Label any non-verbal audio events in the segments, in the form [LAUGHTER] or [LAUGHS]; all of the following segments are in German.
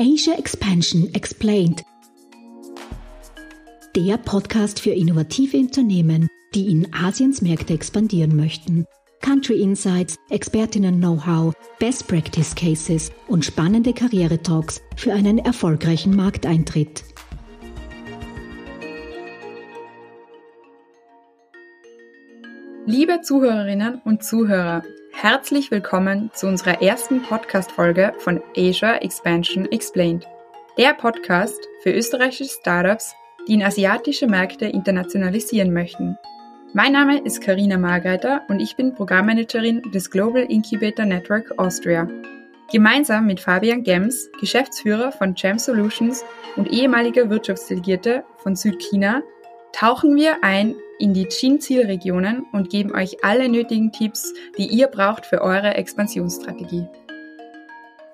Asia Expansion Explained. Der Podcast für innovative Unternehmen, die in Asiens Märkte expandieren möchten. Country Insights, Expertinnen-Know-how, Best Practice Cases und spannende Karriere-Talks für einen erfolgreichen Markteintritt. Liebe Zuhörerinnen und Zuhörer, herzlich willkommen zu unserer ersten Podcast-Folge von Asia Expansion Explained, der Podcast für österreichische Startups, die in asiatische Märkte internationalisieren möchten. Mein Name ist Karina Margreiter und ich bin Programmmanagerin des Global Incubator Network Austria. Gemeinsam mit Fabian Gems, Geschäftsführer von Gem Solutions und ehemaliger Wirtschaftsdelegierte von Südchina, tauchen wir ein in die Chin-Zielregionen und geben euch alle nötigen Tipps, die ihr braucht für eure Expansionsstrategie.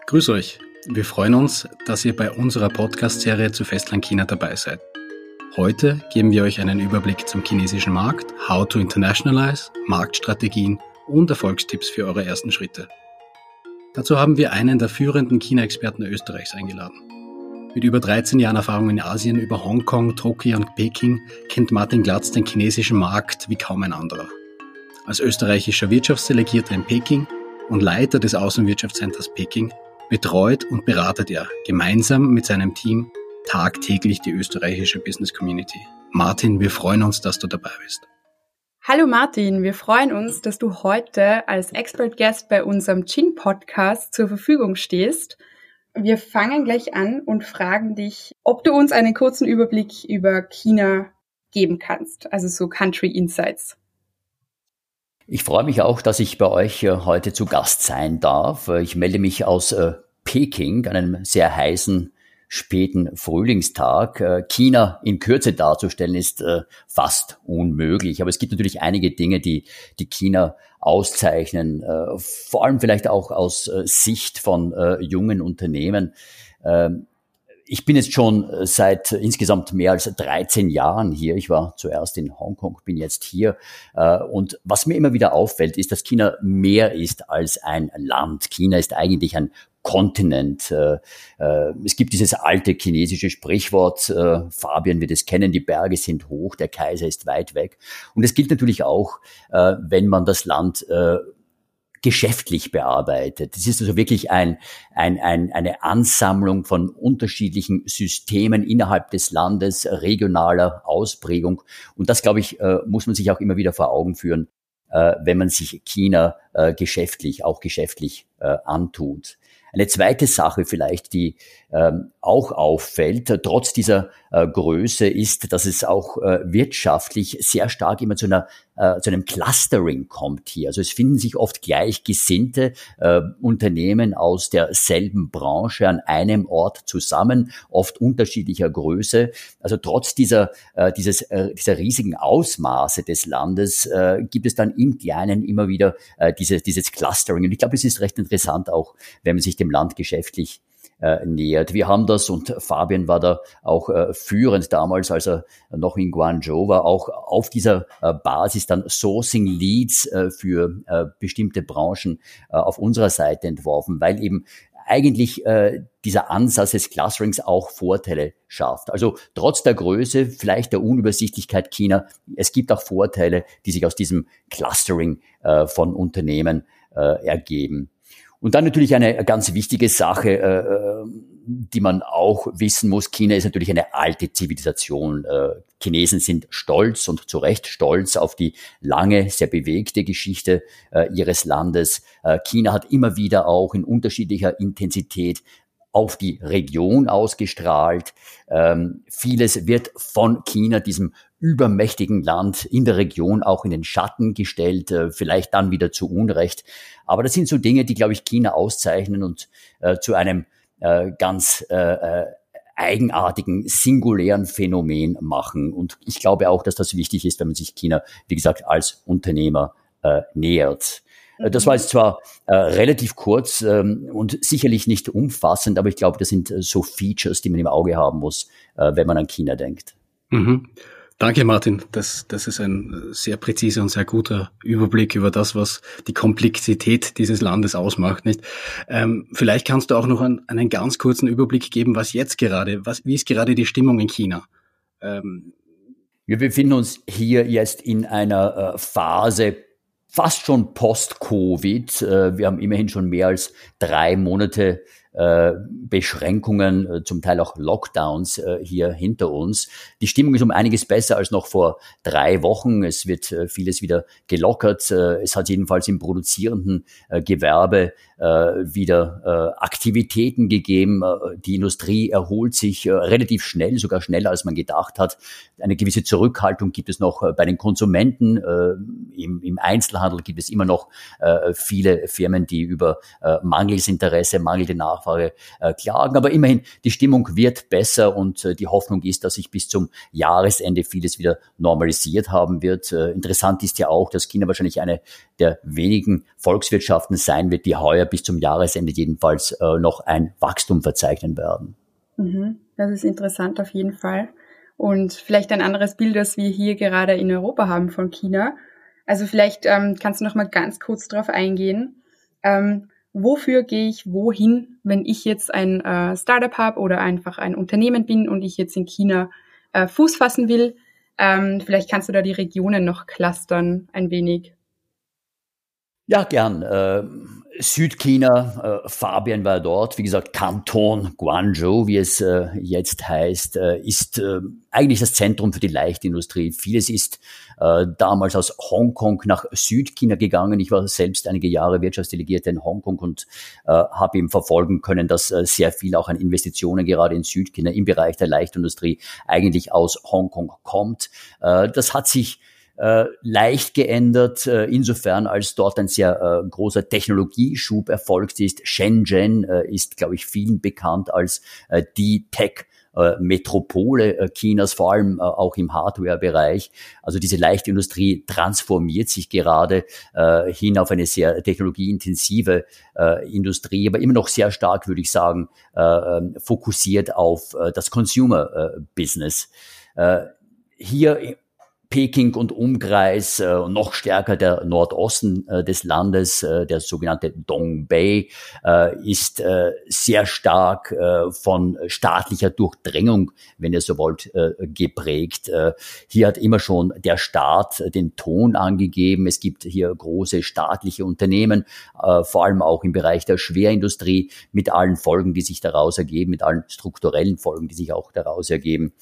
Grüß euch. Wir freuen uns, dass ihr bei unserer Podcast-Serie zu Festland China dabei seid. Heute geben wir euch einen Überblick zum chinesischen Markt, How to Internationalize, Marktstrategien und Erfolgstipps für eure ersten Schritte. Dazu haben wir einen der führenden China-Experten Österreichs eingeladen. Mit über 13 Jahren Erfahrung in Asien über Hongkong, Tokio und Peking kennt Martin Glatz den chinesischen Markt wie kaum ein anderer. Als österreichischer Wirtschaftsdelegierter in Peking und Leiter des Außenwirtschaftscenters Peking betreut und beratet er gemeinsam mit seinem Team tagtäglich die österreichische Business Community. Martin, wir freuen uns, dass du dabei bist. Hallo Martin, wir freuen uns, dass du heute als Expert Guest bei unserem Chin Podcast zur Verfügung stehst. Wir fangen gleich an und fragen dich, ob du uns einen kurzen Überblick über China geben kannst, also so Country Insights. Ich freue mich auch, dass ich bei euch äh, heute zu Gast sein darf. Ich melde mich aus äh, Peking, einem sehr heißen späten Frühlingstag. Äh, China in Kürze darzustellen ist fast unmöglich. Aber es gibt natürlich einige Dinge, die, die China auszeichnen, äh, vor allem vielleicht auch aus äh, Sicht von äh, jungen Unternehmen. Ähm, ich bin jetzt schon seit insgesamt mehr als 13 Jahren hier. Ich war zuerst in Hongkong, bin jetzt hier. Und was mir immer wieder auffällt, ist, dass China mehr ist als ein Land. China ist eigentlich ein Kontinent. Äh, äh, es gibt dieses alte chinesische Sprichwort, äh, Fabian wird es kennen, die Berge sind hoch, der Kaiser ist weit weg. Und es gilt natürlich auch, wenn man das Land geschäftlich bearbeitet. Das ist also wirklich ein, ein, ein, eine Ansammlung von unterschiedlichen Systemen innerhalb des Landes, regionaler Ausprägung. Und das, glaube ich, muss man sich auch immer wieder vor Augen führen, wenn man sich China geschäftlich, auch geschäftlich antut. Eine zweite Sache vielleicht, die ähm, auch auffällt, trotz dieser äh, Größe, ist, dass es auch äh, wirtschaftlich sehr stark immer zu, einer, äh, zu einem Clustering kommt hier. Also es finden sich oft gleichgesinnte äh, Unternehmen aus derselben Branche an einem Ort zusammen, oft unterschiedlicher Größe. Also trotz dieser, äh, dieses, äh, dieser riesigen Ausmaße des Landes äh, gibt es dann im Kleinen immer wieder äh, diese, dieses Clustering. Und ich glaube, es ist recht interessant auch, wenn man sich dem Land geschäftlich äh, nähert. Wir haben das und Fabian war da auch äh, führend damals, als er noch in Guangzhou war, auch auf dieser äh, Basis dann Sourcing Leads für bestimmte Branchen auf unserer Seite entworfen, weil eben eigentlich äh, dieser Ansatz des Clusterings auch Vorteile schafft. Also trotz der Größe, vielleicht der Unübersichtlichkeit China, es gibt auch Vorteile, die sich aus diesem Clustering äh, von Unternehmen äh, ergeben. Und dann natürlich eine ganz wichtige Sache, äh, äh, die man auch wissen muss. China ist natürlich eine alte Zivilisation. Äh, Chinesen sind stolz und zu Recht stolz auf die lange, sehr bewegte Geschichte äh, ihres Landes. Äh, China hat immer wieder auch in unterschiedlicher Intensität auf die Region ausgestrahlt. Ähm, vieles wird von China, diesem übermächtigen Land in der Region auch in den Schatten gestellt, äh, vielleicht dann wieder zu Unrecht. Aber das sind so Dinge, die, glaube ich, China auszeichnen und äh, zu einem äh, ganz äh, äh, eigenartigen, singulären Phänomen machen. Und ich glaube auch, dass das wichtig ist, wenn man sich China, wie gesagt, als Unternehmer äh, nähert. Äh, das war jetzt zwar äh, relativ kurz ähm, und sicherlich nicht umfassend, aber ich glaube, das sind so Features, die man im Auge haben muss, äh, wenn man an China denkt. Mhm. Danke, Martin. Das, das ist ein sehr präziser und sehr guter Überblick über das, was die Komplexität dieses Landes ausmacht. Nicht? Ähm, vielleicht kannst du auch noch einen, einen, ganz kurzen Überblick geben, was jetzt gerade, was, wie ist gerade die Stimmung in China? Ähm, wir befinden uns hier jetzt in einer äh, Phase fast schon post-Covid. Äh, wir haben immerhin schon mehr als drei Monate Beschränkungen, äh, zum Teil auch Lockdowns äh, hier hinter uns. Die Stimmung ist um einiges besser als noch vor drei Wochen. Es wird äh, vieles wieder gelockert. Äh, es hat jedenfalls im produzierenden äh, Gewerbe wieder Aktivitäten gegeben. Die Industrie erholt sich relativ schnell, sogar schneller als man gedacht hat. Eine gewisse Zurückhaltung gibt es noch bei den Konsumenten. Im, im Einzelhandel gibt es immer noch viele Firmen, die über Mangelsinteresse, mangelnde Nachfrage Nachfrage äh, klagen. Aber immerhin, die Stimmung wird besser und äh, die Hoffnung ist, dass sich bis zum Jahresende vieles wieder normalisiert haben wird. Äh, interessant ist ja auch, dass China wahrscheinlich eine der wenigen Volkswirtschaften sein wird, die heuer bis zum Jahresende jedenfalls äh, noch ein Wachstum verzeichnen werden. Mhm. Das ist interessant auf jeden Fall. Und vielleicht ein anderes Bild, das wir hier gerade in Europa haben von China. Also vielleicht ähm, kannst du noch mal ganz kurz darauf eingehen. Ähm, wofür gehe ich wohin, wenn ich jetzt ein äh, Startup habe oder einfach ein Unternehmen bin und ich jetzt in China äh, Fuß fassen will. Ähm, vielleicht kannst du da die Regionen noch clustern ein wenig. Ja, gern. Äh, Südchina, äh, Fabian war dort, wie gesagt, Kanton Guangzhou, wie es äh, jetzt heißt, äh, ist äh, eigentlich das Zentrum für die Leichtindustrie. Vieles ist äh, damals aus Hongkong nach Südchina gegangen. Ich war selbst einige Jahre Wirtschaftsdelegierte in Hongkong und äh, habe eben verfolgen können, dass äh, sehr viel auch an Investitionen gerade in Südchina im Bereich der Leichtindustrie eigentlich aus Hongkong kommt. Äh, das hat sich äh, leicht geändert, äh, insofern als dort ein sehr äh, großer Technologieschub erfolgt ist. Shenzhen äh, ist, glaube ich, vielen bekannt als äh, die Tech- äh, Metropole Chinas, vor allem auch im Hardware-Bereich. Also diese Leichtindustrie transformiert sich gerade hin auf eine sehr technologieintensive Industrie, aber immer noch sehr stark, würde ich sagen, ähm, fokussiert auf das Consumer-Business. Hier Peking und Umkreis, äh, noch stärker der Nordosten äh, des Landes, äh, der sogenannte Dongbei, äh, ist äh, sehr stark äh, von staatlicher Durchdringung, wenn ihr so wollt, äh, geprägt. Äh, hier hat immer schon der Staat den Ton angegeben. Es gibt hier große staatliche Unternehmen, äh, vor allem auch im Bereich der Schwerindustrie, mit allen Folgen, die sich daraus ergeben, mit allen strukturellen Folgen, die sich auch daraus ergeben.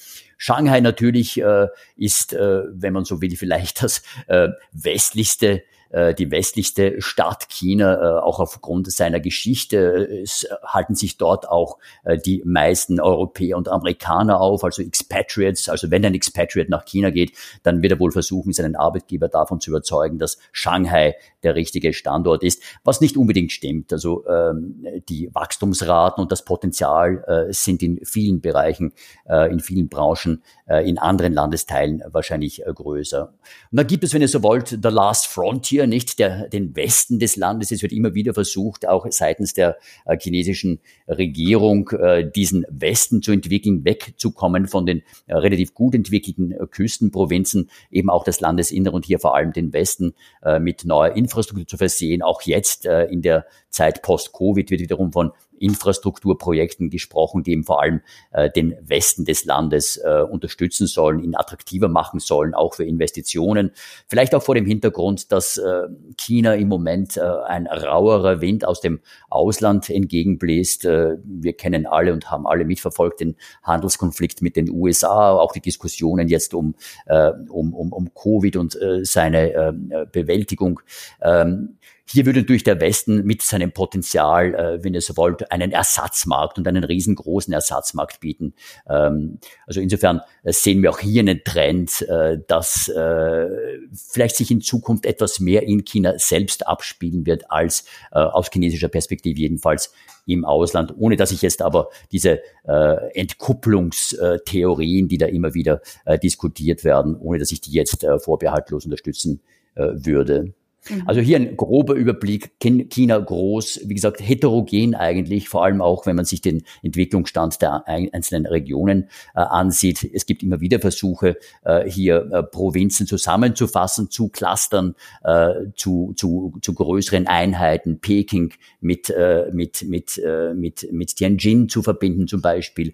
Shanghai natürlich äh, ist, äh, wenn man so will, vielleicht das äh, westlichste äh, die westlichste Stadt China, äh, auch aufgrund seiner Geschichte. Es halten sich dort auch äh, die meisten Europäer und Amerikaner auf, also Expatriates. Also wenn ein Expatriate nach China geht, dann wird er wohl versuchen, seinen Arbeitgeber davon zu überzeugen, dass Shanghai der richtige Standort ist, was nicht unbedingt stimmt. Also ähm, die Wachstumsraten und das Potenzial äh, sind in vielen Bereichen, äh, in vielen Branchen, äh, in anderen Landesteilen wahrscheinlich äh, größer. Und dann gibt es, wenn ihr so wollt, The Last Frontier hier nicht der, den Westen des Landes. Es wird immer wieder versucht, auch seitens der äh, chinesischen Regierung, äh, diesen Westen zu entwickeln, wegzukommen von den äh, relativ gut entwickelten äh, Küstenprovinzen, eben auch das Landesinnere und hier vor allem den Westen äh, mit neuer Infrastruktur zu versehen. Auch jetzt äh, in der Zeit post-Covid wird wiederum von Infrastrukturprojekten gesprochen, die eben vor allem äh, den Westen des Landes äh, unterstützen sollen, ihn attraktiver machen sollen, auch für Investitionen. Vielleicht auch vor dem Hintergrund, dass äh, China im Moment äh, ein rauerer Wind aus dem Ausland entgegenbläst. Äh, wir kennen alle und haben alle mitverfolgt den Handelskonflikt mit den USA, auch die Diskussionen jetzt um, äh, um, um, um Covid und äh, seine äh, Bewältigung. Ähm, hier würde natürlich der Westen mit seinem Potenzial, äh, wenn ihr so wollt, einen Ersatzmarkt und einen riesengroßen Ersatzmarkt bieten. Ähm, also insofern äh, sehen wir auch hier einen Trend, äh, dass äh, vielleicht sich in Zukunft etwas mehr in China selbst abspielen wird als äh, aus chinesischer Perspektive jedenfalls im Ausland, ohne dass ich jetzt aber diese äh, Entkupplungstheorien, die da immer wieder äh, diskutiert werden, ohne dass ich die jetzt äh, vorbehaltlos unterstützen äh, würde. Mhm. Also hier ein grober Überblick. China groß, wie gesagt, heterogen eigentlich, vor allem auch, wenn man sich den Entwicklungsstand der einzelnen Regionen äh, ansieht. Es gibt immer wieder Versuche, äh, hier äh, Provinzen zusammenzufassen, zu Clustern, äh, zu, zu, zu größeren Einheiten, Peking mit, äh, mit, mit, äh, mit, mit Tianjin zu verbinden zum Beispiel,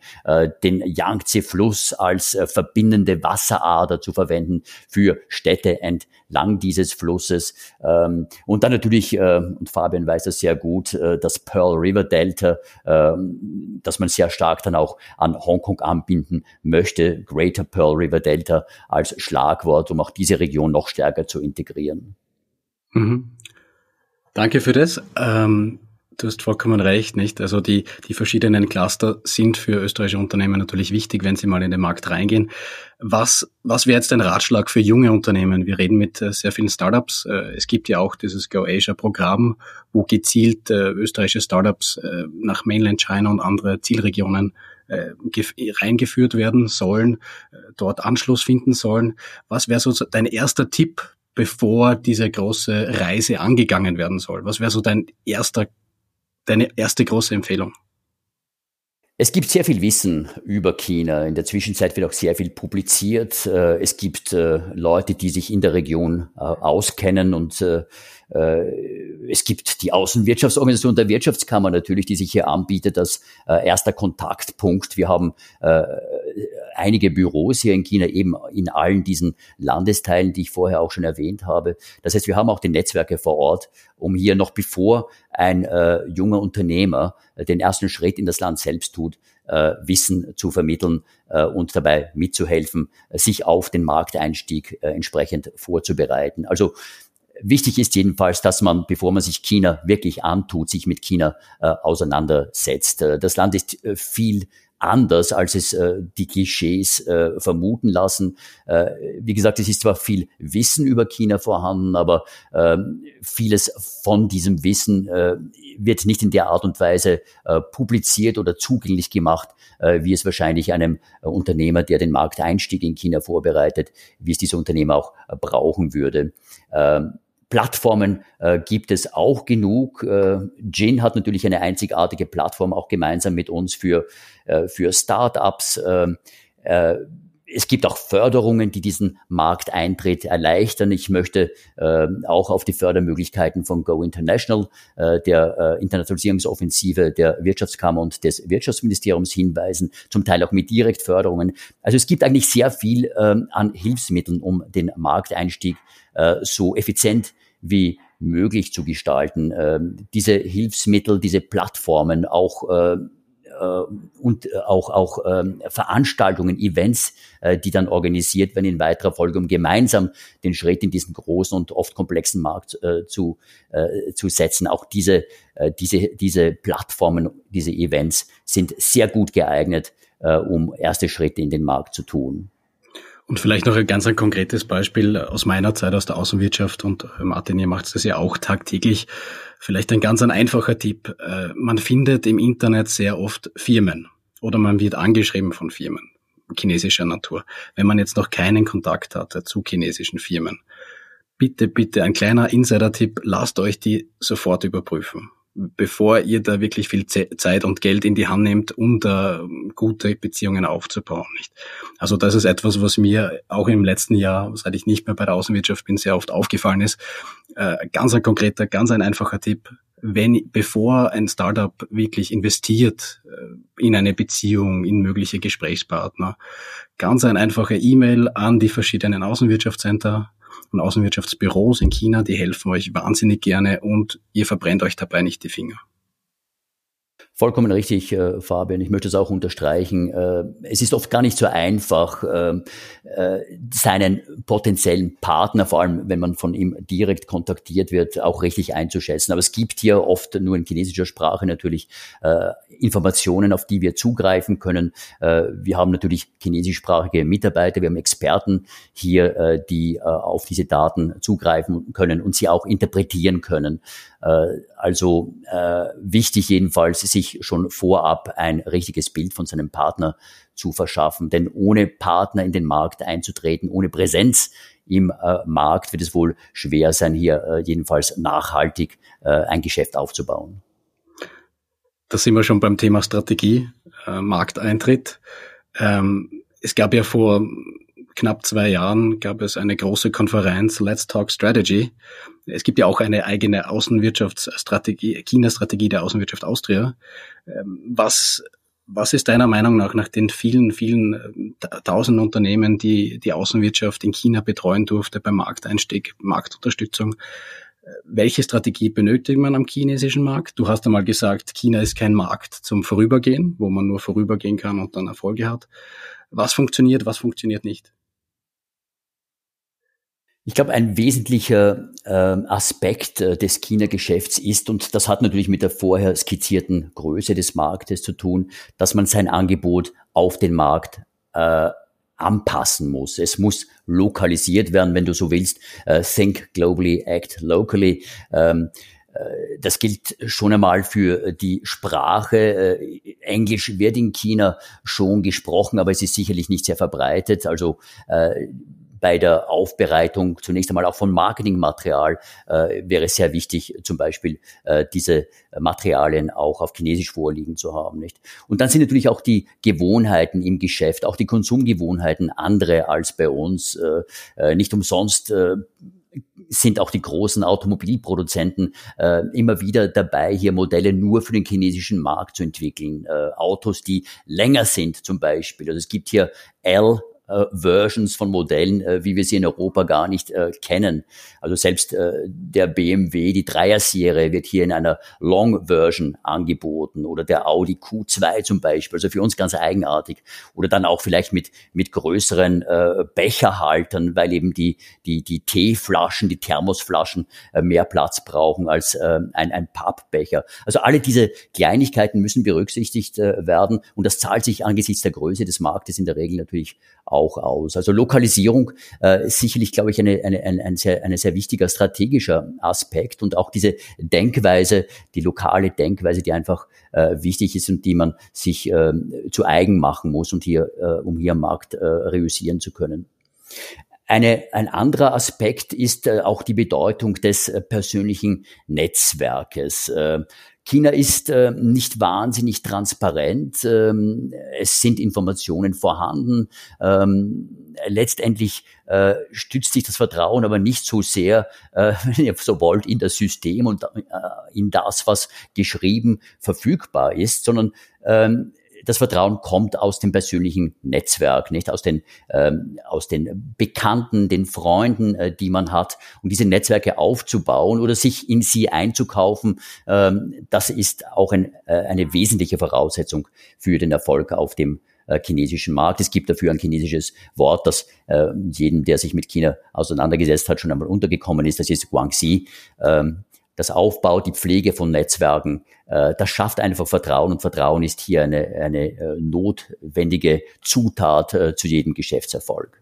den Yangtze-Fluss als verbindende Wasserader zu verwenden für Städte entlang dieses Flusses. Ähm, und dann natürlich, äh, und Fabian weiß das sehr gut, äh, das Pearl River Delta, äh, dass man sehr stark dann auch an Hongkong anbinden möchte, Greater Pearl River Delta als Schlagwort, um auch diese Region noch stärker zu integrieren. Mhm. Danke für das. Ähm Du hast vollkommen recht, nicht? Also die, die verschiedenen Cluster sind für österreichische Unternehmen natürlich wichtig, wenn sie mal in den Markt reingehen. Was, was wäre jetzt ein Ratschlag für junge Unternehmen? Wir reden mit äh, sehr vielen Startups. Äh, es gibt ja auch dieses Go Asia Programm, wo gezielt äh, österreichische Startups nach Mainland China und andere Zielregionen reingeführt werden sollen, dort Anschluss finden sollen. Was wäre so dein erster Tipp, bevor diese große Reise angegangen werden soll? Was wäre so dein erster deine erste große Empfehlung? Es gibt sehr viel Wissen über China. In der Zwischenzeit wird auch sehr viel publiziert. Äh, es gibt äh, Leute, die sich in der Region äh, auskennen und es gibt die Außenwirtschaftsorganisation der Wirtschaftskammer natürlich, die sich hier anbietet als erster Kontaktpunkt. Wir haben einige Büros hier in China eben in allen diesen Landesteilen, die ich vorher auch schon erwähnt habe. Das heißt, wir haben auch die Netzwerke vor Ort, um hier noch bevor ein äh, junger Unternehmer äh, den ersten Schritt in das Land selbst tut, äh, Wissen zu vermitteln äh, und dabei mitzuhelfen, sich auf den Markteinstieg äh, entsprechend vorzubereiten. Also Wichtig ist jedenfalls, dass man, bevor man sich China wirklich antut, sich mit China äh, auseinandersetzt. Äh, das Land ist äh, viel anders, als es äh, die Klischees äh, vermuten lassen. Äh, wie gesagt, es ist zwar viel Wissen über China vorhanden, aber äh, vieles von diesem Wissen äh, wird nicht in der Art und Weise äh, publiziert oder zugänglich gemacht, äh, wie es wahrscheinlich einem äh, Unternehmer, der den Markteinstieg in China vorbereitet, wie es dieser Unternehmer auch äh, brauchen würde. Ähm, Plattformen äh, gibt es auch genug. Äh, Jin hat natürlich eine einzigartige Plattform auch gemeinsam mit uns für, äh, für Startups. Äh, äh, es gibt auch Förderungen, die diesen Markteintritt erleichtern. Ich möchte äh, auch auf die Fördermöglichkeiten von Go International, äh, der äh, Internationalisierungsoffensive der Wirtschaftskammer und des Wirtschaftsministeriums hinweisen, zum Teil auch mit Direktförderungen. Also es gibt eigentlich sehr viel äh, an Hilfsmitteln, um den Markteinstieg äh, so effizient wie möglich zu gestalten. Ähm, diese Hilfsmittel, diese Plattformen, auch äh, und auch, auch ähm, Veranstaltungen, Events, äh, die dann organisiert werden in weiterer Folge, um gemeinsam den Schritt in diesen großen und oft komplexen Markt äh, zu, äh, zu setzen. Auch diese, äh, diese, diese Plattformen, diese Events sind sehr gut geeignet, äh, um erste Schritte in den Markt zu tun. Und vielleicht noch ein ganz ein konkretes Beispiel aus meiner Zeit aus der Außenwirtschaft und äh, Martin, ihr macht das ja auch tagtäglich. Vielleicht ein ganz ein einfacher Tipp. Äh, man findet im Internet sehr oft Firmen oder man wird angeschrieben von Firmen chinesischer Natur. Wenn man jetzt noch keinen Kontakt hatte zu chinesischen Firmen, bitte, bitte ein kleiner Insider-Tipp, lasst euch die sofort überprüfen bevor ihr da wirklich viel Zeit und Geld in die Hand nehmt, um da gute Beziehungen aufzubauen. Nicht? Also das ist etwas, was mir auch im letzten Jahr, seit ich nicht mehr bei der Außenwirtschaft bin, sehr oft aufgefallen ist. Äh, ganz ein konkreter, ganz ein einfacher Tipp. Wenn, bevor ein Startup wirklich investiert äh, in eine Beziehung, in mögliche Gesprächspartner, ganz ein einfacher E-Mail an die verschiedenen Außenwirtschaftscenter und Außenwirtschaftsbüros in China, die helfen euch wahnsinnig gerne und ihr verbrennt euch dabei nicht die Finger. Vollkommen richtig, äh, Fabian. Ich möchte es auch unterstreichen. Äh, es ist oft gar nicht so einfach, äh, äh, seinen potenziellen Partner, vor allem wenn man von ihm direkt kontaktiert wird, auch richtig einzuschätzen. Aber es gibt hier oft nur in chinesischer Sprache natürlich äh, Informationen, auf die wir zugreifen können. Äh, wir haben natürlich chinesischsprachige Mitarbeiter, wir haben Experten hier, die auf diese Daten zugreifen können und sie auch interpretieren können. Äh, also äh, wichtig jedenfalls, sich schon vorab ein richtiges Bild von seinem Partner zu verschaffen. Denn ohne Partner in den Markt einzutreten, ohne Präsenz im äh, Markt wird es wohl schwer sein, hier jedenfalls nachhaltig ein Geschäft aufzubauen. Da sind wir schon beim Thema Strategie, Markteintritt. Ähm, es gab ja vor knapp zwei Jahren gab es eine große Konferenz, Let's Talk Strategy. Es gibt ja auch eine eigene Außenwirtschaftsstrategie, China-Strategie der Außenwirtschaft Austria. Ähm, was, was ist deiner Meinung nach, nach den vielen, vielen äh, tausend Unternehmen, die die Außenwirtschaft in China betreuen durfte beim Markteinstieg, Marktunterstützung, äh, welche Strategie benötigt man am chinesischen Markt? Du hast einmal gesagt, China ist kein Markt zum Vorübergehen, wo man nur vorübergehen kann und dann Erfolge hat. Was funktioniert, was funktioniert nicht? Ich glaube, ein wesentlicher äh, Aspekt äh, des China-Geschäfts ist, und das hat natürlich mit der vorher skizzierten Größe des Marktes zu tun, dass man sein Angebot auf den Markt äh, anpassen muss. Es muss lokalisiert werden, wenn du so willst. Äh, think globally, act locally. Ähm, äh, das gilt schon einmal für die Sprache. Äh, Englisch wird in China schon gesprochen, aber es ist sicherlich nicht sehr verbreitet. Also bei der Aufbereitung zunächst einmal auch von Marketingmaterial äh, wäre sehr wichtig, zum Beispiel äh, diese Materialien auch auf Chinesisch vorliegen zu haben. Nicht? Und dann sind natürlich auch die Gewohnheiten im Geschäft, auch die Konsumgewohnheiten andere als bei uns. Äh, äh nicht umsonst äh, sind auch die großen Automobilproduzenten äh, immer wieder dabei, hier Modelle nur für den chinesischen Markt zu entwickeln. Äh, Autos, die länger sind zum Beispiel. Also es gibt hier L Versions von Modellen, äh, wie wir sie in Europa gar nicht äh, kennen. Also selbst äh, der BMW, die Dreier-Serie, wird hier in einer Long-Version angeboten oder der Audi Q2 zum Beispiel, also für uns ganz eigenartig. Oder dann auch vielleicht mit, mit größeren äh, Becherhaltern, weil eben die, die, die Teeflaschen, die Thermosflaschen äh, mehr Platz brauchen als äh, ein, ein Pappbecher. Also alle diese Kleinigkeiten müssen berücksichtigt äh, werden und das zahlt sich angesichts der Größe des Marktes in der Regel natürlich auch aus. Also Lokalisierung äh, ist sicherlich, glaube ich, eine, eine, ein, ein, sehr, ein sehr wichtiger strategischer Aspekt und auch diese Denkweise, die lokale Denkweise, die einfach äh, wichtig ist und die man sich äh, zu eigen machen muss und hier, äh, um hier am Markt äh, reüssieren zu können. Eine, ein anderer Aspekt ist äh, auch die Bedeutung des äh, persönlichen Netzwerkes. Äh, China ist äh, nicht wahnsinnig transparent. Ähm, es sind Informationen vorhanden. Ähm, letztendlich äh, stützt sich das Vertrauen aber nicht so sehr, äh, [LAUGHS] wenn ihr so wollt, in das System und äh, in das, was geschrieben verfügbar ist, sondern ähm, das Vertrauen kommt aus dem persönlichen Netzwerk, nicht aus den ähm, aus den Bekannten, den Freunden, äh, die man hat, und diese Netzwerke aufzubauen oder sich in sie einzukaufen. Ähm, das ist auch ein, äh, eine wesentliche Voraussetzung für den Erfolg auf dem äh, chinesischen Markt. Es gibt dafür ein chinesisches Wort, das äh, jedem, der sich mit China auseinandergesetzt hat, schon einmal untergekommen ist. Das ist Guangxi. Ähm, das Aufbau, die Pflege von Netzwerken, äh, das schafft einfach Vertrauen und Vertrauen ist hier eine, eine äh, notwendige Zutat äh, zu jedem Geschäftserfolg.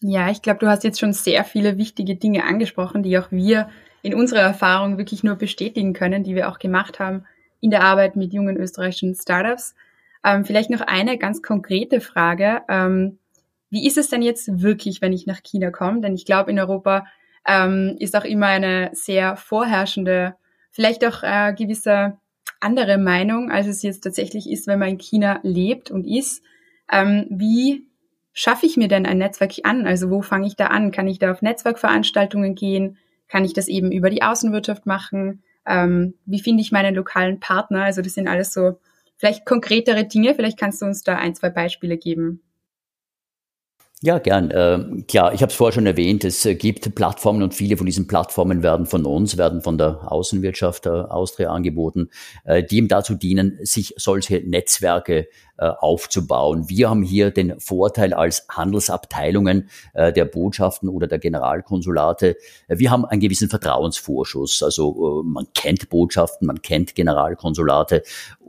Ja, ich glaube, du hast jetzt schon sehr viele wichtige Dinge angesprochen, die auch wir in unserer Erfahrung wirklich nur bestätigen können, die wir auch gemacht haben in der Arbeit mit jungen österreichischen Startups. Ähm, vielleicht noch eine ganz konkrete Frage. Ähm, wie ist es denn jetzt wirklich, wenn ich nach China komme? Denn ich glaube, in Europa ähm, ist auch immer eine sehr vorherrschende, vielleicht auch äh, gewisse andere Meinung, als es jetzt tatsächlich ist, wenn man in China lebt und ist. Ähm, wie schaffe ich mir denn ein Netzwerk an? Also wo fange ich da an? Kann ich da auf Netzwerkveranstaltungen gehen? Kann ich das eben über die Außenwirtschaft machen? Ähm, wie finde ich meinen lokalen Partner? Also das sind alles so vielleicht konkretere Dinge. Vielleicht kannst du uns da ein, zwei Beispiele geben. Ja, gern. Äh, klar, ich habe es vorher schon erwähnt, es äh, gibt Plattformen und viele von diesen Plattformen werden von uns, werden von der Außenwirtschaft der Austria angeboten, äh, die ihm dazu dienen, sich solche Netzwerke äh, aufzubauen. Wir haben hier den Vorteil als Handelsabteilungen äh, der Botschaften oder der Generalkonsulate, äh, wir haben einen gewissen Vertrauensvorschuss. Also äh, man kennt Botschaften, man kennt Generalkonsulate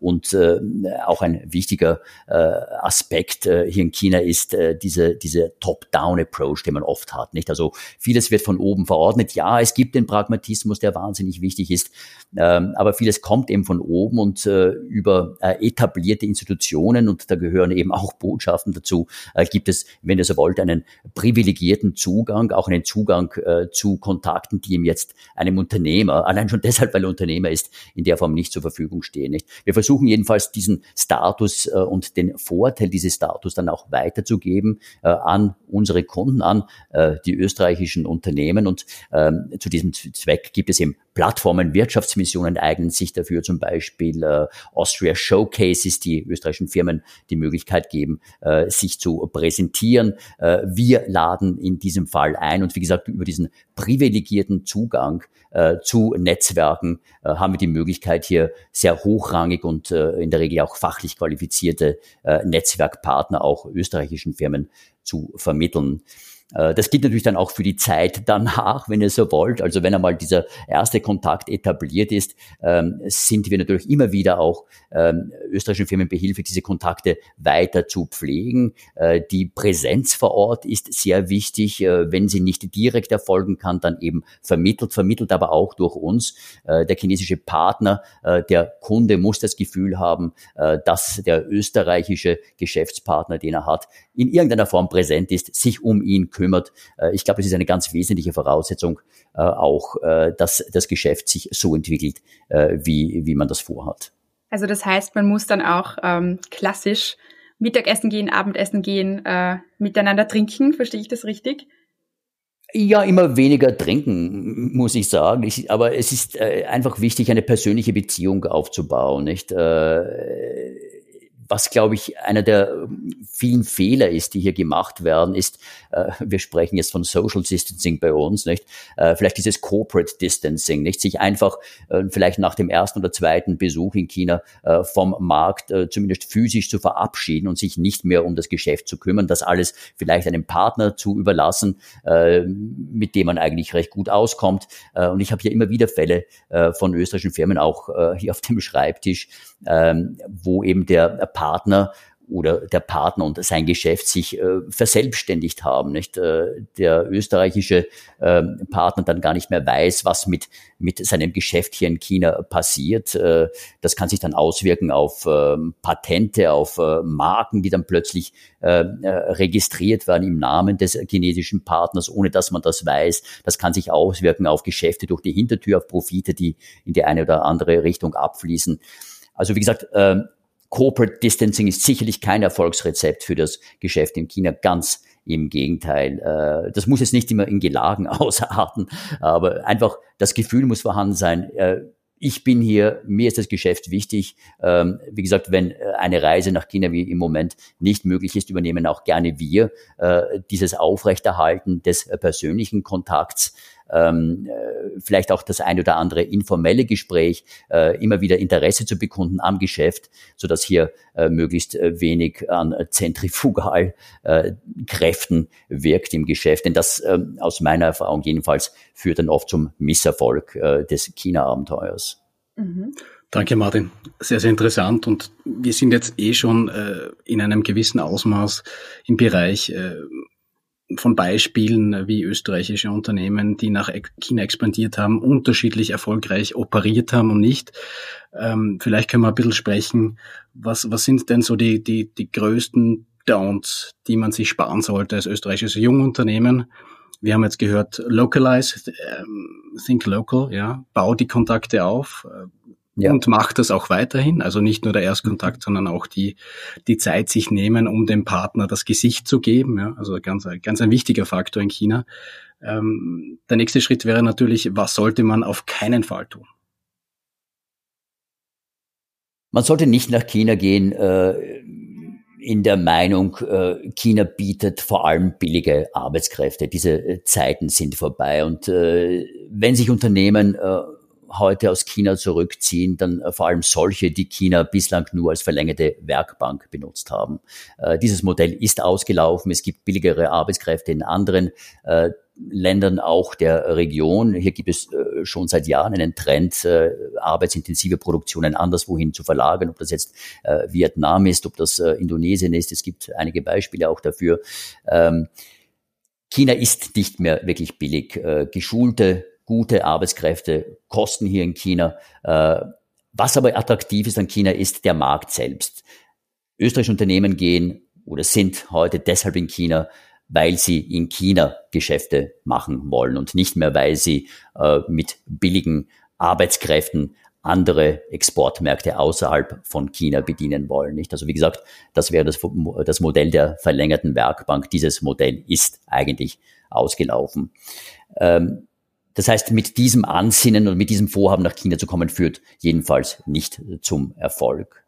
und äh, auch ein wichtiger äh, Aspekt äh, hier in China ist äh, diese, diese Top-Down-Approach, den man oft hat. Nicht? Also vieles wird von oben verordnet. Ja, es gibt den Pragmatismus, der wahnsinnig wichtig ist, ähm, aber vieles kommt eben von oben und äh, über äh, etablierte Institutionen, und da gehören eben auch Botschaften dazu, äh, gibt es, wenn ihr so wollt, einen privilegierten Zugang, auch einen Zugang äh, zu Kontakten, die ihm jetzt einem Unternehmer, allein schon deshalb, weil er Unternehmer ist, in der Form nicht zur Verfügung stehen. Nicht? Wir versuchen jedenfalls diesen Status äh, und den Vorteil dieses Status dann auch weiterzugeben äh, an unsere Kunden, an äh, die österreichischen Unternehmen. Und ähm, zu diesem Zweck gibt es eben Plattformen, Wirtschaftsmissionen eignen sich dafür, zum Beispiel äh, Austria Showcases, die österreichischen Firmen die Möglichkeit geben, äh, sich zu präsentieren. Äh, wir laden in diesem Fall ein und wie gesagt, über diesen privilegierten Zugang äh, zu Netzwerken äh, haben wir die Möglichkeit, hier sehr hochrangig und äh, in der Regel auch fachlich qualifizierte äh, Netzwerkpartner auch österreichischen Firmen zu vermitteln. Äh, das gilt natürlich dann auch für die Zeit danach, wenn ihr so wollt. Also wenn einmal dieser erste Kontakt etabliert ist, ähm, sind wir natürlich immer wieder auch ähm, österreichischen Firmen behilflich, diese Kontakte weiter zu pflegen. Äh, die Präsenz vor Ort ist sehr wichtig. Äh, wenn sie nicht direkt erfolgen kann, dann eben vermittelt, vermittelt aber auch durch uns. Der chinesische Partner, der Kunde muss das Gefühl haben, dass der österreichische Geschäftspartner, den er hat, in irgendeiner Form präsent ist, sich um ihn kümmert. Äh, ich glaube, es ist eine ganz wesentliche Voraussetzung äh, auch, äh, dass das Geschäft sich so entwickelt, wie, wie man das vorhat. Also das heißt, man muss dann auch ähm, klassisch Mittagessen gehen, Abendessen gehen, äh, miteinander trinken. Verstehe ich das richtig? Ja, immer weniger trinken, muss ich sagen. Ich, aber es ist äh, einfach wichtig, eine persönliche Beziehung aufzubauen. Nicht? Äh, was, glaube ich, einer der ähm, vielen Fehler ist, die hier gemacht werden, ist, äh, wir sprechen jetzt von Social Distancing bei uns, nicht? Äh, vielleicht dieses Corporate Distancing, nicht? Sich einfach äh, vielleicht nach dem ersten oder zweiten Besuch in China äh, vom Markt äh, zumindest physisch zu verabschieden und sich nicht mehr um das Geschäft zu kümmern, das alles vielleicht einem Partner zu überlassen, äh, mit dem man eigentlich recht gut auskommt. Und ich habe hier immer wieder Fälle von österreichischen Firmen auch hier auf dem Schreibtisch, äh, wo eben der Partner oder der Partner und sein Geschäft sich äh, verselbstständigt haben, nicht? Äh, der österreichische äh, Partner dann gar nicht mehr weiß, was mit mit seinem Geschäft hier in China passiert. Äh, das kann sich dann auswirken auf äh, Patente, auf äh, Marken, die dann plötzlich äh, äh, registriert werden im Namen des chinesischen Partners, ohne dass man das weiß. Das kann sich auswirken auf Geschäfte durch die Hintertür, auf Profite, die in die eine oder andere Richtung abfließen. Also wie gesagt, äh, Corporate Distancing ist sicherlich kein Erfolgsrezept für das Geschäft in China. Ganz im Gegenteil. Äh, das muss jetzt nicht immer in Gelagen [LAUGHS] ausarten, aber einfach das Gefühl muss vorhanden sein. Äh, ich bin hier, mir ist das Geschäft wichtig. Ähm, wie gesagt, wenn äh, eine Reise nach China wie im Moment nicht möglich ist, übernehmen auch gerne wir dieses Aufrechterhalten des persönlichen Kontakts ähm, äh, vielleicht auch das ein oder andere informelle Gespräch, äh, immer wieder Interesse zu bekunden am Geschäft, so dass hier äh, möglichst äh, wenig an Zentrifugalkräften äh, wirkt im Geschäft. Denn das äh, aus meiner Erfahrung jedenfalls führt dann oft zum Misserfolg äh, des China-Abenteuers. Mhm. Danke, Martin. Sehr, sehr interessant. Und wir sind jetzt eh schon äh, in einem gewissen Ausmaß im Bereich äh, von Beispielen, wie österreichische Unternehmen, die nach China expandiert haben, unterschiedlich erfolgreich operiert haben und nicht. Ähm, vielleicht können wir ein bisschen sprechen, was, was sind denn so die, die, die größten Downs, die man sich sparen sollte als österreichisches Jungunternehmen? Wir haben jetzt gehört, localize, ähm, think local, ja, bau die Kontakte auf, ja. und macht das auch weiterhin. Also nicht nur der Erstkontakt, sondern auch die, die Zeit sich nehmen, um dem Partner das Gesicht zu geben. Ja, also ganz, ganz ein wichtiger Faktor in China. Ähm, der nächste Schritt wäre natürlich, was sollte man auf keinen Fall tun? Man sollte nicht nach China gehen äh, in der Meinung, äh, China bietet vor allem billige Arbeitskräfte. Diese äh, Zeiten sind vorbei. Und äh, wenn sich Unternehmen äh, heute aus China zurückziehen, dann äh, vor allem solche, die China bislang nur als verlängerte Werkbank benutzt haben. Äh, dieses Modell ist ausgelaufen. Es gibt billigere Arbeitskräfte in anderen äh, Ländern auch der Region. Hier gibt es äh, schon seit Jahren einen Trend, äh, arbeitsintensive Produktionen anderswohin zu verlagern, ob das jetzt äh, Vietnam ist, ob das Indonesien ist. Es gibt einige Beispiele auch dafür. Ähm, China ist nicht mehr wirklich billig. Geschulte, gute Arbeitskräfte kosten hier in China. Was aber attraktiv ist an China, ist der Markt selbst. Österreichische Unternehmen gehen oder sind heute deshalb in China, weil sie in China Geschäfte machen wollen und nicht mehr, weil sie äh, mit billigen Arbeitskräften andere Exportmärkte außerhalb von China bedienen wollen. Nicht? Also wie gesagt, das wäre das, das Modell der verlängerten Werkbank. Dieses Modell ist eigentlich ausgelaufen. Ähm, das heißt, mit diesem Ansinnen und mit diesem Vorhaben nach China zu kommen, führt jedenfalls nicht zum Erfolg.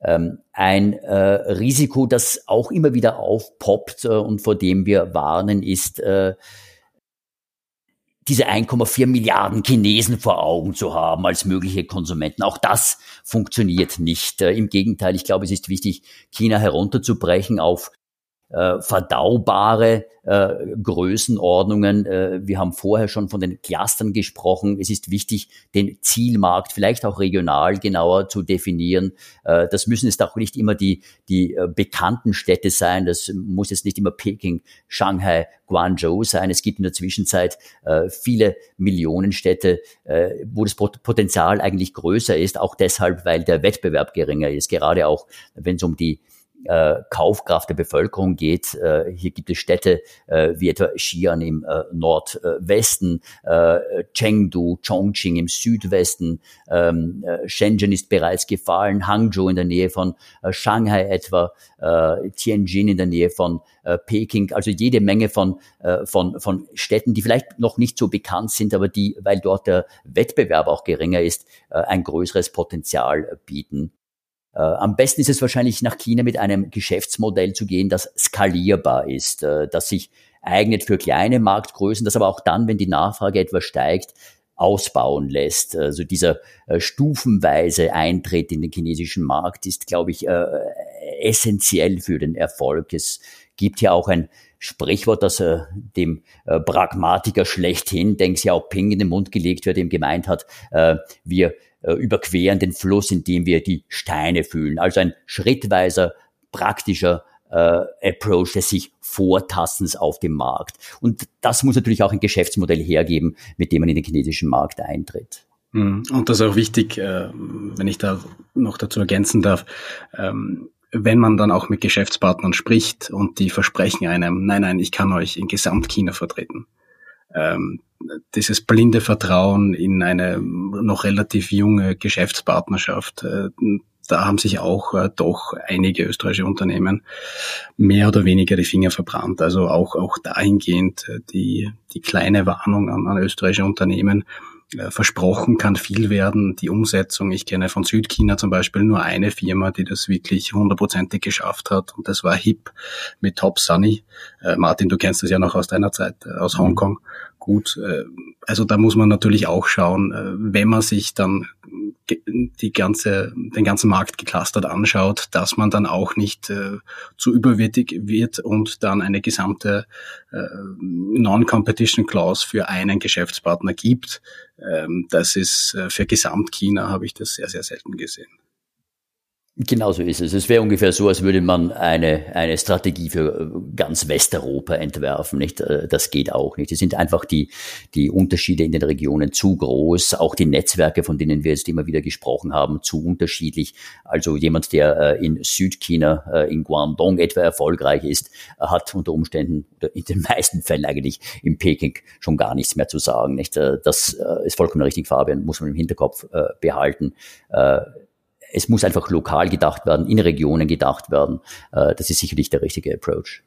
Ähm, ein äh, Risiko, das auch immer wieder aufpoppt äh, und vor dem wir warnen, ist, äh, diese 1,4 Milliarden Chinesen vor Augen zu haben als mögliche Konsumenten. Auch das funktioniert nicht. Im Gegenteil, ich glaube, es ist wichtig, China herunterzubrechen auf äh, verdaubare äh, Größenordnungen. Äh, wir haben vorher schon von den Clustern gesprochen. Es ist wichtig, den Zielmarkt vielleicht auch regional genauer zu definieren. Äh, das müssen jetzt auch nicht immer die, die äh, bekannten Städte sein. Das muss jetzt nicht immer Peking, Shanghai, Guangzhou sein. Es gibt in der Zwischenzeit äh, viele Millionenstädte, äh, wo das Potenzial eigentlich größer ist, auch deshalb, weil der Wettbewerb geringer ist. Gerade auch, wenn es um die äh, Kaufkraft der Bevölkerung geht. Äh, hier gibt es Städte äh, wie etwa Xi'an im äh, Nordwesten, äh, Chengdu, Chongqing im Südwesten, ähm, äh, Shenzhen ist bereits gefallen, Hangzhou in der Nähe von Shanghai etwa, Tianjin in der Nähe von Peking, also jede Menge von, von, von Städten, die vielleicht noch nicht so bekannt sind, aber die, weil dort der Wettbewerb auch geringer ist, ein größeres Potenzial bieten. Äh, am besten ist es wahrscheinlich nach China mit einem Geschäftsmodell zu gehen, das skalierbar ist, äh, das sich eignet für kleine Marktgrößen, das aber auch dann, wenn die Nachfrage etwas steigt, ausbauen lässt. Also dieser äh, stufenweise Eintritt in den chinesischen Markt ist, glaube ich, äh, essentiell für den Erfolg. Es gibt ja auch ein Sprichwort, das äh, dem äh, Pragmatiker schlechthin, Deng Xiaoping, in den Mund gelegt wird, dem gemeint hat, äh, wir überqueren den Fluss, indem wir die Steine fühlen. Also ein schrittweiser, praktischer äh, Approach des sich Vortastens auf dem Markt. Und das muss natürlich auch ein Geschäftsmodell hergeben, mit dem man in den chinesischen Markt eintritt. Mhm. Und das ist auch wichtig, äh, wenn ich da noch dazu ergänzen darf, ähm, wenn man dann auch mit Geschäftspartnern spricht und die versprechen einem, nein, nein, ich kann euch in Gesamtchina vertreten, ähm, dieses blinde Vertrauen in eine noch relativ junge Geschäftspartnerschaft, äh, da haben sich auch äh, doch einige österreichische Unternehmen mehr oder weniger die Finger verbrannt. Also auch, auch dahingehend äh, die, die kleine Warnung an, an österreichische Unternehmen, versprochen kann viel werden. Die Umsetzung, ich kenne von Südchina zum Beispiel nur eine Firma, die das wirklich hundertprozentig geschafft hat und das war HIP mit Top Sunny. Äh, Martin, du kennst das ja noch aus deiner Zeit äh, aus Hongkong. Gut, äh, also da muss man natürlich auch schauen, äh, wenn man sich dann die ganze, den ganzen Markt geclustert anschaut, dass man dann auch nicht äh, zu überwürdig wird und dann eine gesamte äh, Non-Competition Clause für einen Geschäftspartner gibt. Ähm, das ist äh, für Gesamtchina habe ich das sehr, sehr selten gesehen. Genau so ist es. Es wäre ungefähr so, als würde man eine, eine Strategie für äh, ganz Westeuropa entwerfen. Nicht? Äh, das geht auch nicht. Es sind einfach die, die Unterschiede in den Regionen zu groß. Auch die Netzwerke, von denen wir jetzt immer wieder gesprochen haben, zu unterschiedlich. Also jemand, der äh, in Südchina, in Guangdong etwa erfolgreich ist, hat unter Umständen, oder in den [LAUGHS] meisten Fällen eigentlich in Peking schon gar nichts mehr zu sagen. Nicht? Das ist vollkommen richtig, Fabian, muss man im Hinterkopf behalten es muss einfach lokal gedacht werden, in Regionen gedacht werden. Äh, das ist sicherlich der richtige Approach.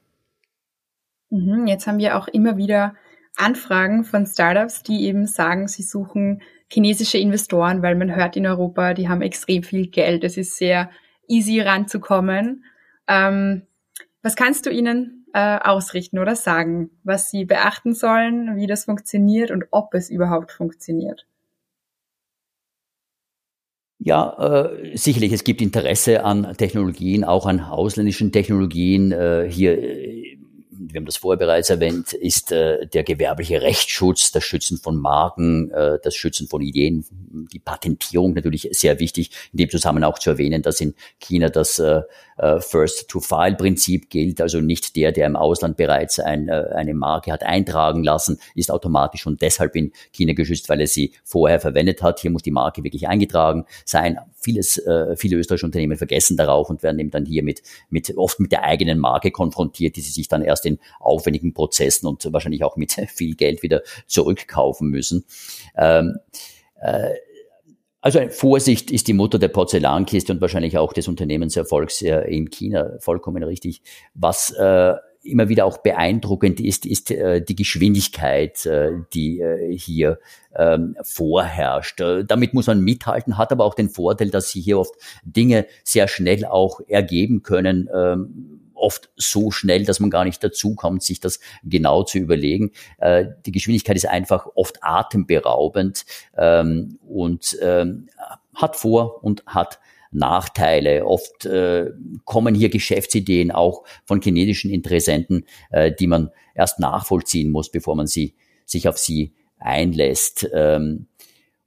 Mhm, jetzt haben wir auch immer wieder Anfragen von Startups, die eben sagen, sie suchen chinesische Investoren, weil man hört in Europa, die haben extrem viel Geld. Es ist sehr easy ranzukommen. Ähm, was kannst du ihnen äh, ausrichten oder sagen, was sie beachten sollen, wie das funktioniert und ob es überhaupt funktioniert? Ja, äh, sicherlich, es gibt Interesse an Technologien, auch an ausländischen Technologien. Äh, hier wir haben das vorher bereits erwähnt, ist äh, der gewerbliche Rechtsschutz, das Schützen von Marken, äh, das Schützen von Ideen, die Patentierung natürlich sehr wichtig. In dem Zusammenhang auch zu erwähnen, dass in China das äh, äh, First-to-File-Prinzip gilt, also nicht der, der im Ausland bereits ein, äh, eine Marke hat eintragen lassen, ist automatisch und deshalb in China geschützt, weil er sie vorher verwendet hat. Hier muss die Marke wirklich eingetragen sein. Vieles, äh, viele österreichische Unternehmen vergessen darauf und werden eben dann hier mit, mit oft mit der eigenen Marke konfrontiert, die sie sich dann erst in aufwendigen Prozessen und wahrscheinlich auch mit [LAUGHS] viel Geld wieder zurückkaufen müssen. Ähm, äh, also Vorsicht ist die Mutter der Porzellankiste und wahrscheinlich auch des Unternehmenserfolgs in China vollkommen richtig. Was äh, immer wieder auch beeindruckend ist, ist äh, die Geschwindigkeit, äh, die äh, hier ähm, vorherrscht. Äh, damit muss man mithalten, hat aber auch den Vorteil, dass sie hier oft Dinge sehr schnell auch ergeben können. Ähm, oft so schnell, dass man gar nicht dazu kommt, sich das genau zu überlegen. Äh, die Geschwindigkeit ist einfach oft atemberaubend ähm, und ähm, hat Vor- und hat Nachteile. Oft äh, kommen hier Geschäftsideen auch von chinesischen Interessenten, äh, die man erst nachvollziehen muss, bevor man sie sich auf sie einlässt. Ähm,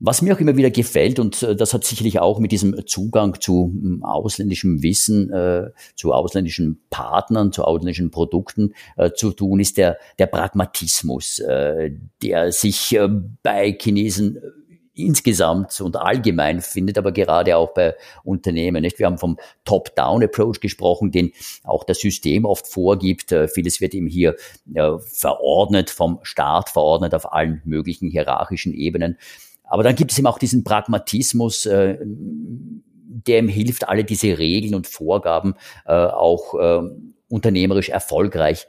was mir auch immer wieder gefällt, und äh, das hat sicherlich auch mit diesem Zugang zu hm, ausländischem Wissen, äh, zu ausländischen Partnern, zu ausländischen Produkten äh, zu tun, ist der, der Pragmatismus, der sich äh, bei Chinesen insgesamt und allgemein findet, aber gerade auch bei Unternehmen. Nicht? Wir haben vom Top-Down-Approach gesprochen, den auch das System oft vorgibt. Vieles wird ihm hier verordnet, vom Staat verordnet auf allen möglichen hierarchischen Ebenen. Aber dann gibt es eben auch diesen Pragmatismus, äh, der ihm hilft, alle diese Regeln und Vorgaben auch unternehmerisch erfolgreich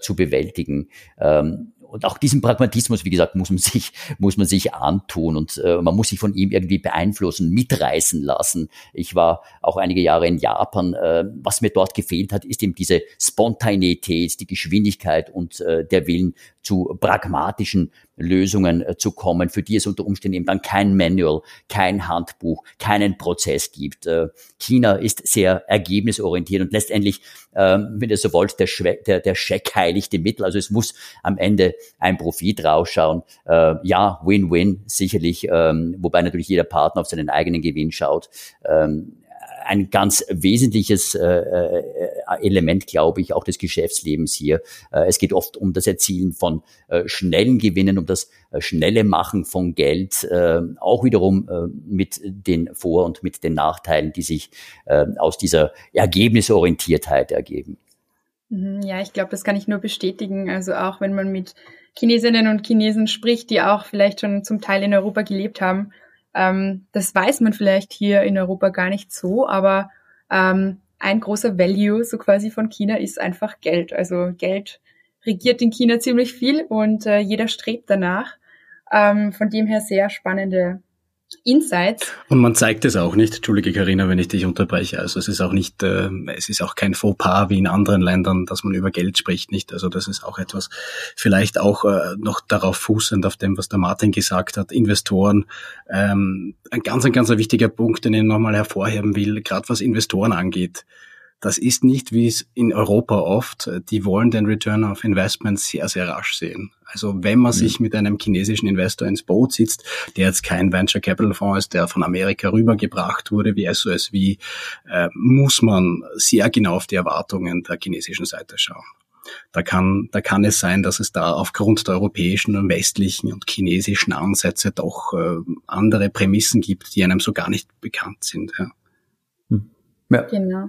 zu bewältigen. Ähm, und auch diesen Pragmatismus, wie gesagt, muss man sich, muss man sich antun und äh, man muss sich von ihm irgendwie beeinflussen, mitreißen lassen. Ich war auch einige Jahre in Japan. Äh, was mir dort gefehlt hat, ist eben diese Spontaneität, die Geschwindigkeit und äh, der Willen zu pragmatischen Lösungen äh, zu kommen, für die es unter Umständen eben dann kein Manual, kein Handbuch, keinen Prozess gibt. Äh, China ist sehr ergebnisorientiert und letztendlich, äh, wenn ihr so wollt, der, der, der Scheck heiligt die Mittel. Also es muss am Ende ein Profit rausschauen. Äh, ja, Win-Win sicherlich, ähm, wobei natürlich jeder Partner auf seinen eigenen Gewinn schaut. Ähm, ein ganz wesentliches äh, äh, Element, glaube ich, auch des Geschäftslebens hier. Äh, es geht oft um das Erzielen von äh, schnellen Gewinnen, um das äh, schnelle Machen von Geld, äh, auch wiederum mit den Vor- und mit den Nachteilen, die sich aus dieser Ergebnisorientiertheit ergeben. Mhm, ja, ich glaube, das kann ich nur bestätigen. Also auch wenn man mit Chinesinnen und Chinesen spricht, die auch vielleicht schon zum Teil in Europa gelebt haben, ähm, das weiß man vielleicht hier in Europa gar nicht so, aber ähm, ein großer Value so quasi von China ist einfach Geld. Also Geld regiert in China ziemlich viel und äh, jeder strebt danach. Ähm, von dem her sehr spannende Insights. Und man zeigt es auch nicht, entschuldige Karina, wenn ich dich unterbreche. Also es ist auch nicht, äh, es ist auch kein Fauxpas wie in anderen Ländern, dass man über Geld spricht, nicht. Also das ist auch etwas, vielleicht auch äh, noch darauf fußend auf dem, was der Martin gesagt hat, Investoren. Ähm, ein ganz, ein ganz wichtiger Punkt, den ich nochmal hervorheben will, gerade was Investoren angeht. Das ist nicht, wie es in Europa oft, die wollen den Return of Investment sehr, sehr rasch sehen. Also wenn man mhm. sich mit einem chinesischen Investor ins Boot sitzt, der jetzt kein Venture Capital Fonds ist, der von Amerika rübergebracht wurde wie SOSV, äh, muss man sehr genau auf die Erwartungen der chinesischen Seite schauen. Da kann, da kann es sein, dass es da aufgrund der europäischen und westlichen und chinesischen Ansätze doch äh, andere Prämissen gibt, die einem so gar nicht bekannt sind. Ja. Ja. Genau.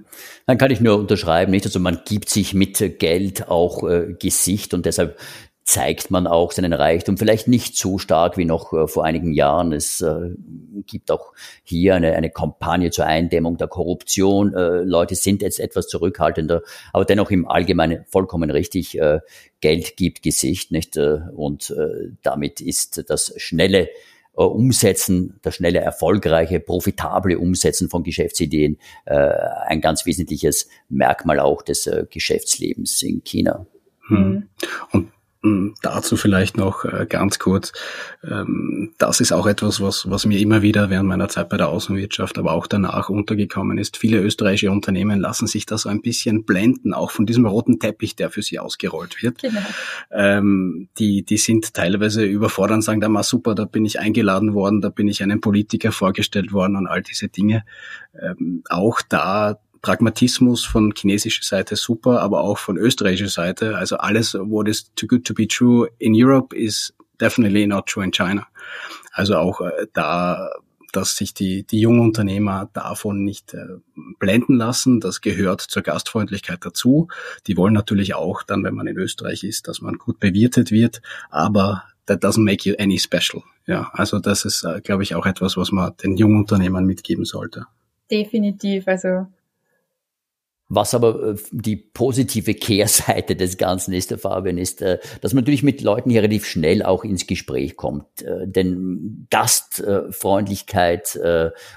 Dann kann ich nur unterschreiben, nicht? Also man gibt sich mit Geld auch äh, Gesicht und deshalb zeigt man auch seinen Reichtum. Vielleicht nicht so stark wie noch äh, vor einigen Jahren. Es äh, gibt auch hier eine, eine Kampagne zur Eindämmung der Korruption. Äh, Leute sind jetzt etwas zurückhaltender, aber dennoch im Allgemeinen vollkommen richtig. Äh, Geld gibt Gesicht, nicht? Äh, und äh, damit ist das schnelle Umsetzen, das schnelle, erfolgreiche, profitable Umsetzen von Geschäftsideen äh, ein ganz wesentliches Merkmal auch des äh, Geschäftslebens in China. Hm. Und hm, dazu vielleicht noch äh, ganz kurz. Ähm, das ist auch etwas, was, was mir immer wieder während meiner Zeit bei der Außenwirtschaft, aber auch danach untergekommen ist. Viele österreichische Unternehmen lassen sich da so ein bisschen blenden, auch von diesem roten Teppich, der für sie ausgerollt wird. Genau. Ähm, die, die sind teilweise überfordert und sagen, da mal super, da bin ich eingeladen worden, da bin ich einem Politiker vorgestellt worden und all diese Dinge. Ähm, auch da Pragmatismus von chinesischer Seite super, aber auch von österreichischer Seite. Also alles, what is too good to be true in Europe is definitely not true in China. Also auch äh, da, dass sich die, die jungen Unternehmer davon nicht äh, blenden lassen, das gehört zur Gastfreundlichkeit dazu. Die wollen natürlich auch dann, wenn man in Österreich ist, dass man gut bewirtet wird, aber that doesn't make you any special. Ja, also das ist, äh, glaube ich, auch etwas, was man den jungen Unternehmern mitgeben sollte. Definitiv. Also was aber äh, die positive Kehrseite des Ganzen ist, der Fabian, ist, äh, dass man natürlich mit Leuten hier relativ schnell auch ins Gespräch kommt. Äh, denn Gastfreundlichkeit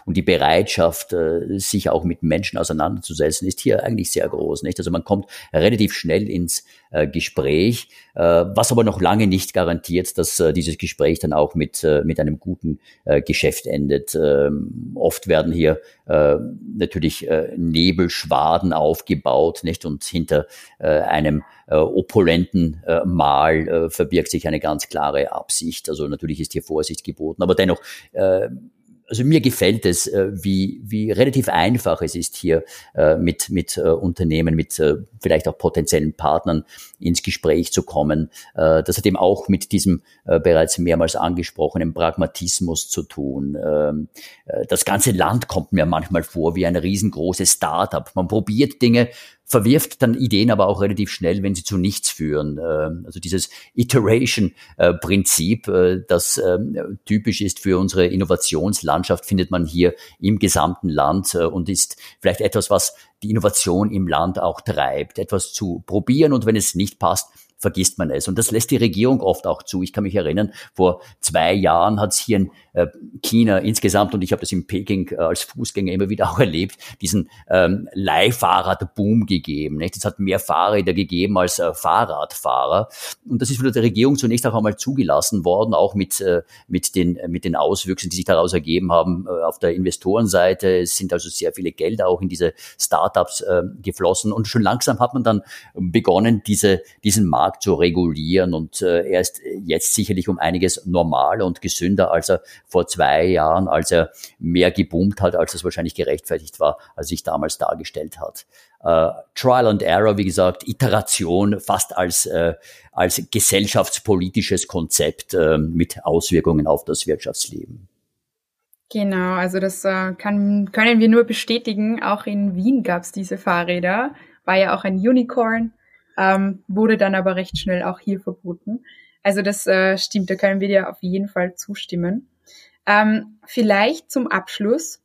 und die Bereitschaft, sich auch mit Menschen auseinanderzusetzen, ist hier eigentlich sehr groß. Nicht? Also man kommt relativ schnell ins Gespräch, was aber noch lange nicht garantiert, dass dieses Gespräch dann auch mit, mit einem guten Geschäft endet. Ähm, oft werden hier natürlich Nebelschwaden aufgebaut, nicht? Und hinter äh, einem äh, opulenten äh, äh, verbirgt sich eine ganz klare Absicht. Also natürlich ist hier Vorsicht geboten, aber dennoch äh, also mir gefällt es, äh, wie, wie relativ einfach es ist, hier äh, mit, mit äh, Unternehmen, mit vielleicht auch potenziellen Partnern ins Gespräch zu kommen. Das hat eben auch mit diesem bereits mehrmals angesprochenen Pragmatismus zu tun. Ähm, das ganze Land kommt mir manchmal vor wie ein riesengroßes Startup. Man probiert Dinge, verwirft dann Ideen aber auch relativ schnell, wenn sie zu nichts führen. Ähm, also dieses Iteration-Prinzip, äh, das ähm, typisch ist für unsere Innovationslandschaft, findet man hier im gesamten Land äh, und ist vielleicht etwas, was die Innovation im Land auch treibt, etwas zu probieren und wenn es nicht passt, vergisst man es. Und das lässt die Regierung oft auch zu. Ich kann mich erinnern, vor zwei Jahren hat es hier in äh, China insgesamt, und ich habe das in Peking äh, als Fußgänger immer wieder [LAUGHS] auch erlebt, diesen ähm, Leihfahrradboom gegeben. Es hat mehr Fahrräder gegeben als äh, Fahrradfahrer. Und das ist von der Regierung zunächst auch einmal zugelassen worden, auch mit, mit, den, mit den Auswüchsen, die sich daraus ergeben haben auf der Investorenseite. Es sind also sehr viele Gelder auch in diese Startups äh, geflossen. Und schon langsam hat man dann begonnen, diese, diesen Markt Markt zu regulieren. Und äh, er ist jetzt sicherlich um einiges normaler und gesünder, als er vor zwei Jahren, als er mehr geboomt hat, als es wahrscheinlich gerechtfertigt war, als sich damals dargestellt hat. Äh, Trial and Error, wie gesagt, Iteration fast als, äh, als gesellschaftspolitisches Konzept äh, mit Auswirkungen auf das Wirtschaftsleben. Genau, also das äh, kann, können wir nur bestätigen. Auch in Wien gab es diese Fahrräder, war ja auch ein Unicorn ähm, wurde dann aber recht schnell auch hier verboten. Also das äh, stimmt, da können wir dir auf jeden Fall zustimmen. Ähm, vielleicht zum Abschluss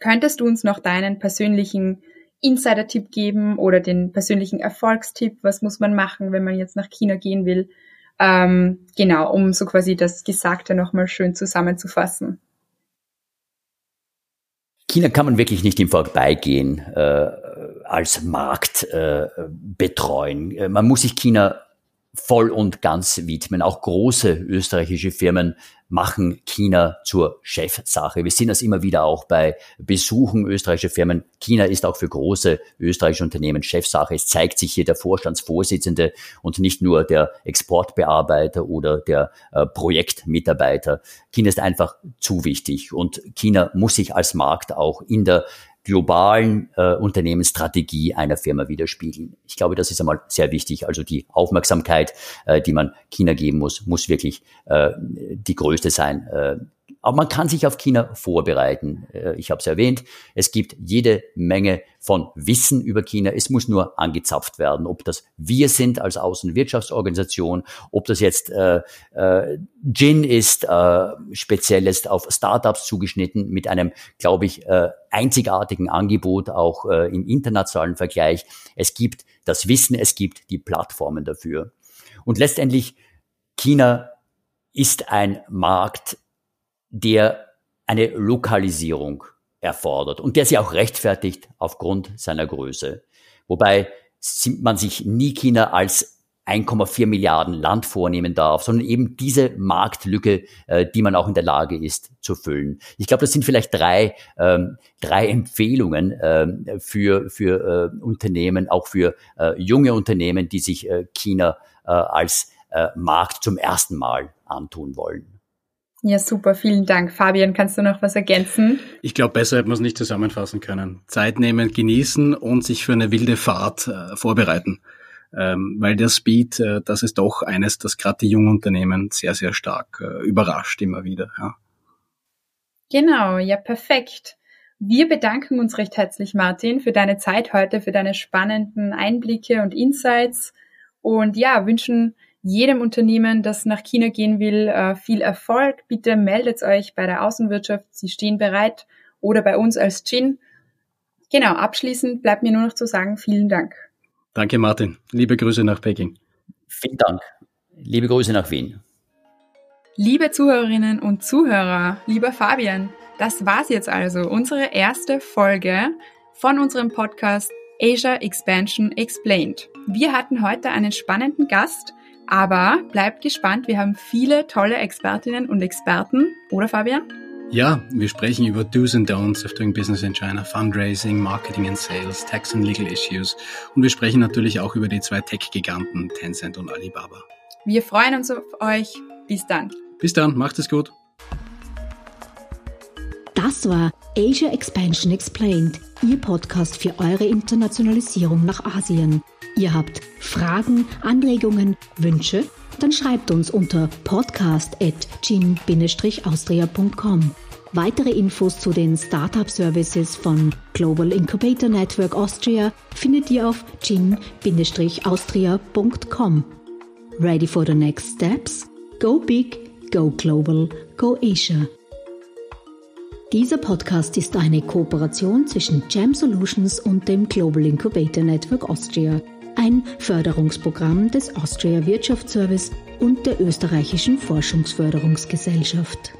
könntest du uns noch deinen persönlichen Insider-Tipp geben oder den persönlichen Erfolgstipp? Was muss man machen, wenn man jetzt nach China gehen will? Ähm, genau, um so quasi das Gesagte nochmal schön zusammenzufassen. China kann man wirklich nicht im Vorbeigehen äh, als Markt äh, betreuen. Äh, man muss sich China voll und ganz widmen. Auch große österreichische Firmen machen China zur Chefsache. Wir sehen das immer wieder auch bei Besuchen österreichischer Firmen. China ist auch für große österreichische Unternehmen Chefsache. Es zeigt sich hier der Vorstandsvorsitzende und nicht nur der Exportbearbeiter oder der äh, Projektmitarbeiter. China ist einfach zu wichtig und China muss sich als Markt auch in der globalen äh, Unternehmensstrategie einer Firma widerspiegeln. Ich glaube, das ist einmal sehr wichtig. Also die Aufmerksamkeit, äh, die man China geben muss, muss wirklich äh, die größte sein. Äh, aber man kann sich auf China vorbereiten. Äh, ich habe es erwähnt, es gibt jede Menge von Wissen über China. Es muss nur angezapft werden, ob das wir sind als Außenwirtschaftsorganisation, ob das jetzt äh, äh, Gin ist, äh, speziell ist auf Startups zugeschnitten mit einem, glaube ich, äh, einzigartigen Angebot auch äh, im internationalen Vergleich. Es gibt das Wissen, es gibt die Plattformen dafür. Und letztendlich China ist ein Markt, der eine Lokalisierung erfordert und der sie auch rechtfertigt aufgrund seiner Größe. Wobei man sich nie China als 1,4 Milliarden Land vornehmen darf, sondern eben diese Marktlücke, äh, die man auch in der Lage ist zu füllen. Ich glaube, das sind vielleicht drei, ähm, drei Empfehlungen äh, für, für äh, Unternehmen, auch für äh, junge Unternehmen, die sich China als Markt zum ersten Mal antun wollen. Ja, super, vielen Dank. Fabian, kannst du noch was ergänzen? Ich glaube, besser hätte man es nicht zusammenfassen können. Zeit nehmen, genießen und sich für eine wilde Fahrt äh, vorbereiten ähm, weil der Speed, äh, das ist doch eines, das gerade die jungen Unternehmen sehr, sehr stark äh, überrascht immer wieder. Ja. Genau, ja, perfekt. Wir bedanken uns recht herzlich, Martin, für deine Zeit heute, für deine spannenden Einblicke und Insights und ja, wünschen jedem Unternehmen, das nach China gehen will, äh, viel Erfolg. Bitte meldet euch bei der Außenwirtschaft, sie stehen bereit oder bei uns als Gin. Genau, abschließend bleibt mir nur noch zu sagen, vielen Dank. Danke, Martin. Liebe Grüße nach Peking. Vielen Dank. Liebe Grüße nach Wien. Liebe Zuhörerinnen und Zuhörer, lieber Fabian, das war's jetzt also, unsere erste Folge von unserem Podcast Asia Expansion Explained. Wir hatten heute einen spannenden Gast, aber bleibt gespannt, wir haben viele tolle Expertinnen und Experten, oder Fabian? Ja, wir sprechen über Do's and Don'ts of Doing Business in China, Fundraising, Marketing and Sales, Tax and Legal Issues und wir sprechen natürlich auch über die zwei Tech-Giganten Tencent und Alibaba. Wir freuen uns auf euch. Bis dann. Bis dann, macht es gut. Das war Asia Expansion Explained, Ihr Podcast für eure Internationalisierung nach Asien. Ihr habt Fragen, Anregungen, Wünsche? Dann schreibt uns unter podcast.gin-austria.com. Weitere Infos zu den Startup Services von Global Incubator Network Austria findet ihr auf gin-austria.com. Ready for the next steps? Go big, go global, go Asia. Dieser Podcast ist eine Kooperation zwischen Jam Solutions und dem Global Incubator Network Austria, ein Förderungsprogramm des Austria Wirtschaftsservice und der österreichischen Forschungsförderungsgesellschaft.